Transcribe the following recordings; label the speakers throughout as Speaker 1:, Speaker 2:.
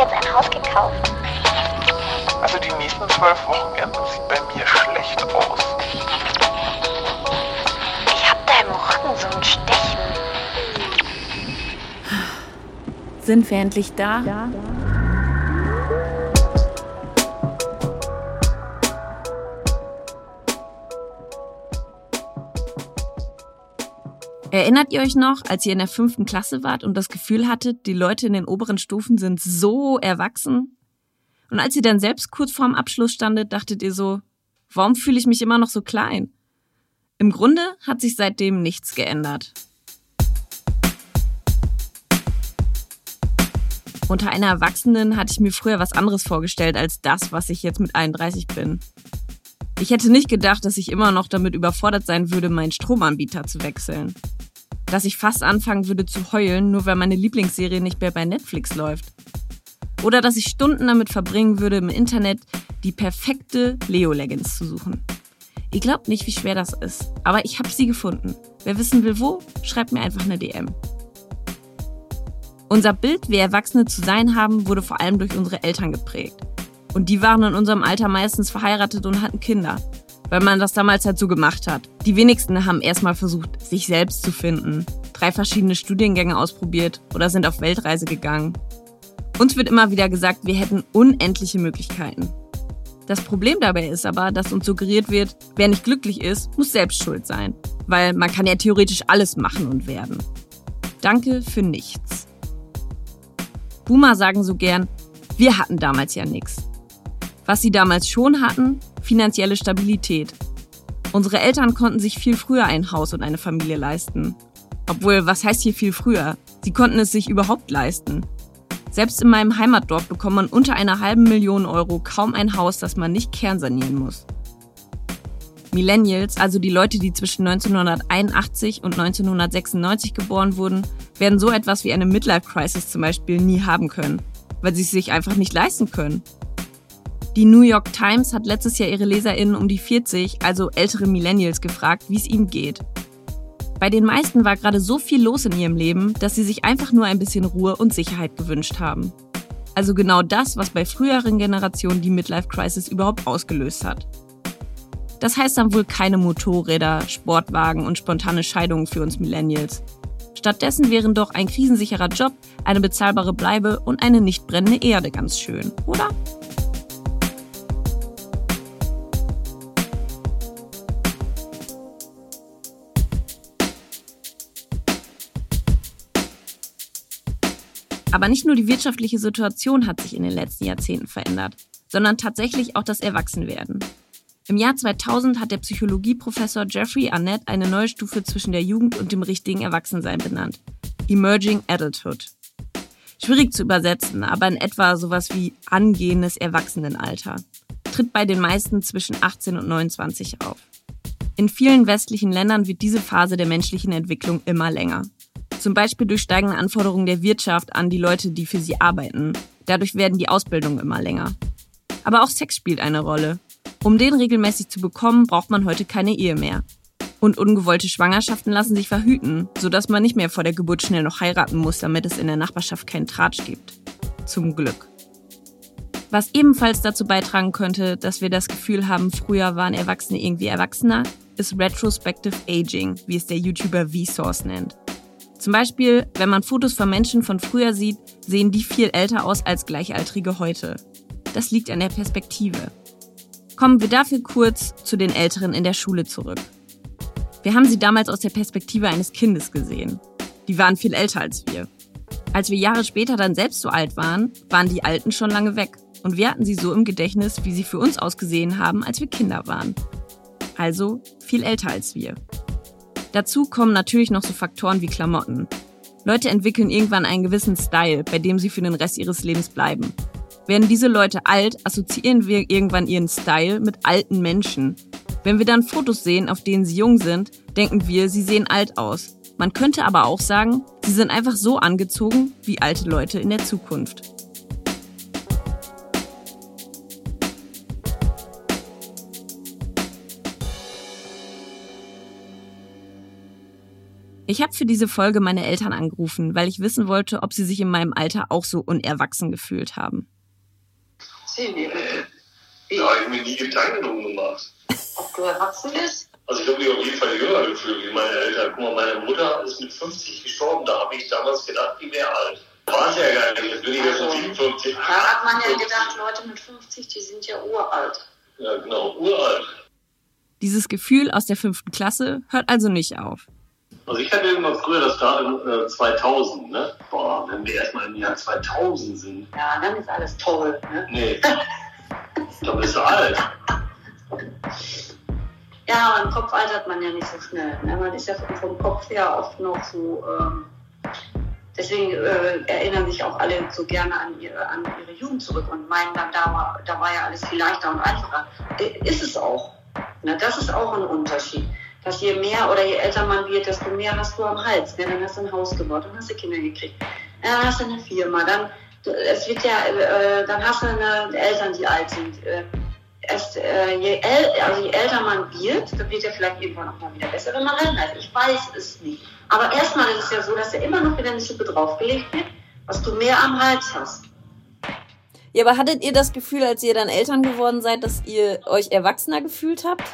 Speaker 1: jetzt ein Haus gekauft.
Speaker 2: Also die nächsten zwölf Wochenenden sieht bei mir schlecht aus.
Speaker 1: Ich hab da im Rücken so ein Stechen.
Speaker 3: Sind wir endlich da? Erinnert ihr euch noch, als ihr in der fünften Klasse wart und das Gefühl hattet, die Leute in den oberen Stufen sind so erwachsen? Und als ihr dann selbst kurz vorm Abschluss standet, dachtet ihr so, warum fühle ich mich immer noch so klein? Im Grunde hat sich seitdem nichts geändert. Unter einer Erwachsenen hatte ich mir früher was anderes vorgestellt als das, was ich jetzt mit 31 bin. Ich hätte nicht gedacht, dass ich immer noch damit überfordert sein würde, meinen Stromanbieter zu wechseln. Dass ich fast anfangen würde zu heulen, nur weil meine Lieblingsserie nicht mehr bei Netflix läuft. Oder dass ich Stunden damit verbringen würde, im Internet die perfekte Leo-Leggings zu suchen. Ihr glaubt nicht, wie schwer das ist, aber ich habe sie gefunden. Wer wissen will, wo, schreibt mir einfach eine DM. Unser Bild, wie Erwachsene zu sein haben, wurde vor allem durch unsere Eltern geprägt. Und die waren in unserem Alter meistens verheiratet und hatten Kinder, weil man das damals halt so gemacht hat. Die wenigsten haben erstmal versucht, sich selbst zu finden, drei verschiedene Studiengänge ausprobiert oder sind auf Weltreise gegangen. Uns wird immer wieder gesagt, wir hätten unendliche Möglichkeiten. Das Problem dabei ist aber, dass uns suggeriert wird, wer nicht glücklich ist, muss selbst schuld sein. Weil man kann ja theoretisch alles machen und werden. Danke für nichts. Boomer sagen so gern, wir hatten damals ja nichts. Was sie damals schon hatten, finanzielle Stabilität. Unsere Eltern konnten sich viel früher ein Haus und eine Familie leisten. Obwohl, was heißt hier viel früher? Sie konnten es sich überhaupt leisten. Selbst in meinem Heimatdorf bekommt man unter einer halben Million Euro kaum ein Haus, das man nicht kernsanieren muss. Millennials, also die Leute, die zwischen 1981 und 1996 geboren wurden, werden so etwas wie eine Midlife-Crisis zum Beispiel nie haben können, weil sie es sich einfach nicht leisten können. Die New York Times hat letztes Jahr ihre LeserInnen um die 40, also ältere Millennials, gefragt, wie es ihnen geht. Bei den meisten war gerade so viel los in ihrem Leben, dass sie sich einfach nur ein bisschen Ruhe und Sicherheit gewünscht haben. Also genau das, was bei früheren Generationen die Midlife Crisis überhaupt ausgelöst hat. Das heißt dann wohl keine Motorräder, Sportwagen und spontane Scheidungen für uns Millennials. Stattdessen wären doch ein krisensicherer Job, eine bezahlbare Bleibe und eine nicht brennende Erde ganz schön, oder? Aber nicht nur die wirtschaftliche Situation hat sich in den letzten Jahrzehnten verändert, sondern tatsächlich auch das Erwachsenwerden. Im Jahr 2000 hat der Psychologieprofessor Jeffrey Arnett eine neue Stufe zwischen der Jugend und dem richtigen Erwachsensein benannt. Emerging Adulthood. Schwierig zu übersetzen, aber in etwa sowas wie angehendes Erwachsenenalter. Tritt bei den meisten zwischen 18 und 29 auf. In vielen westlichen Ländern wird diese Phase der menschlichen Entwicklung immer länger. Zum Beispiel durch steigende Anforderungen der Wirtschaft an die Leute, die für sie arbeiten. Dadurch werden die Ausbildungen immer länger. Aber auch Sex spielt eine Rolle. Um den regelmäßig zu bekommen, braucht man heute keine Ehe mehr. Und ungewollte Schwangerschaften lassen sich verhüten, sodass man nicht mehr vor der Geburt schnell noch heiraten muss, damit es in der Nachbarschaft keinen Tratsch gibt. Zum Glück. Was ebenfalls dazu beitragen könnte, dass wir das Gefühl haben, früher waren Erwachsene irgendwie erwachsener, ist Retrospective Aging, wie es der YouTuber Vsauce nennt. Zum Beispiel, wenn man Fotos von Menschen von früher sieht, sehen die viel älter aus als Gleichaltrige heute. Das liegt an der Perspektive. Kommen wir dafür kurz zu den Älteren in der Schule zurück. Wir haben sie damals aus der Perspektive eines Kindes gesehen. Die waren viel älter als wir. Als wir Jahre später dann selbst so alt waren, waren die Alten schon lange weg und wir hatten sie so im Gedächtnis, wie sie für uns ausgesehen haben, als wir Kinder waren. Also viel älter als wir. Dazu kommen natürlich noch so Faktoren wie Klamotten. Leute entwickeln irgendwann einen gewissen Style, bei dem sie für den Rest ihres Lebens bleiben. Werden diese Leute alt, assoziieren wir irgendwann ihren Style mit alten Menschen. Wenn wir dann Fotos sehen, auf denen sie jung sind, denken wir, sie sehen alt aus. Man könnte aber auch sagen, sie sind einfach so angezogen wie alte Leute in der Zukunft. Ich habe für diese Folge meine Eltern angerufen, weil ich wissen wollte, ob sie sich in meinem Alter auch so unerwachsen gefühlt haben.
Speaker 4: Sie nehmen.
Speaker 5: Da habe ich mir nie Gedanken drum gemacht.
Speaker 4: Ob du erwachsen bist?
Speaker 5: Also ich habe mich auf jeden Fall jünger gefühlt wie meine Eltern. Guck mal, meine Mutter ist mit 50 gestorben. Da habe ich damals gedacht, die wäre alt. War sie ja gar nicht. Jetzt bin ich ja schon 57.
Speaker 4: Da hat man ja gedacht, Leute mit 50, die sind ja uralt.
Speaker 5: Ja, genau, uralt.
Speaker 3: Dieses Gefühl aus der fünften Klasse hört also nicht auf.
Speaker 5: Also ich hatte immer früher das Datum äh, 2000, ne? Boah, wenn wir erstmal im Jahr 2000 sind.
Speaker 4: Ja, dann ist alles toll. Ne?
Speaker 5: Nee. dann bist du alt.
Speaker 4: Ja, aber im Kopf altert man ja nicht so schnell. Ne? Man ist ja vom, vom Kopf her oft noch so. Ähm, deswegen äh, erinnern sich auch alle so gerne an ihre, an ihre Jugend zurück und meinen dann, da war, da war ja alles viel leichter und einfacher. Äh, ist es auch. Ne? Das ist auch ein Unterschied. Dass je mehr oder je älter man wird, desto mehr hast du am Hals. Ne? Dann hast du ein Haus gebaut, dann hast du Kinder gekriegt, dann hast du eine Firma, dann es wird ja, äh, dann hast du eine, Eltern, die alt sind. Äh, erst, äh, je, äl also je älter man wird, dann wird ja vielleicht irgendwann auch mal wieder besser, wenn man reinhält. Ich weiß es nicht. Aber erstmal ist es ja so, dass ja immer noch wieder eine Schippe draufgelegt wird, was du mehr am Hals hast.
Speaker 3: Ja, aber hattet ihr das Gefühl, als ihr dann Eltern geworden seid, dass ihr euch erwachsener gefühlt habt?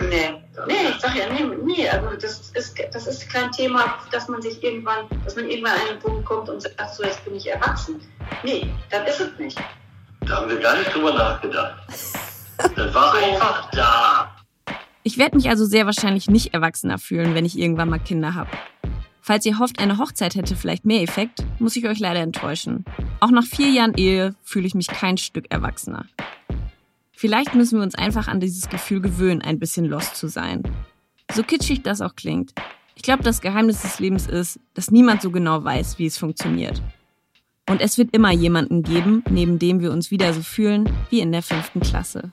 Speaker 4: Nee, nee, ich sag ja, nee, nee, also das ist, das ist kein Thema, dass man sich irgendwann, dass man irgendwann an einen Punkt kommt und sagt, ach so, jetzt bin ich erwachsen. Nee, das ist es nicht.
Speaker 5: Da haben wir gar nicht drüber nachgedacht. Das war einfach da.
Speaker 3: Ich werde mich also sehr wahrscheinlich nicht erwachsener fühlen, wenn ich irgendwann mal Kinder habe. Falls ihr hofft, eine Hochzeit hätte vielleicht mehr Effekt, muss ich euch leider enttäuschen. Auch nach vier Jahren Ehe fühle ich mich kein Stück erwachsener. Vielleicht müssen wir uns einfach an dieses Gefühl gewöhnen, ein bisschen lost zu sein. So kitschig das auch klingt. Ich glaube, das Geheimnis des Lebens ist, dass niemand so genau weiß, wie es funktioniert. Und es wird immer jemanden geben, neben dem wir uns wieder so fühlen wie in der fünften Klasse.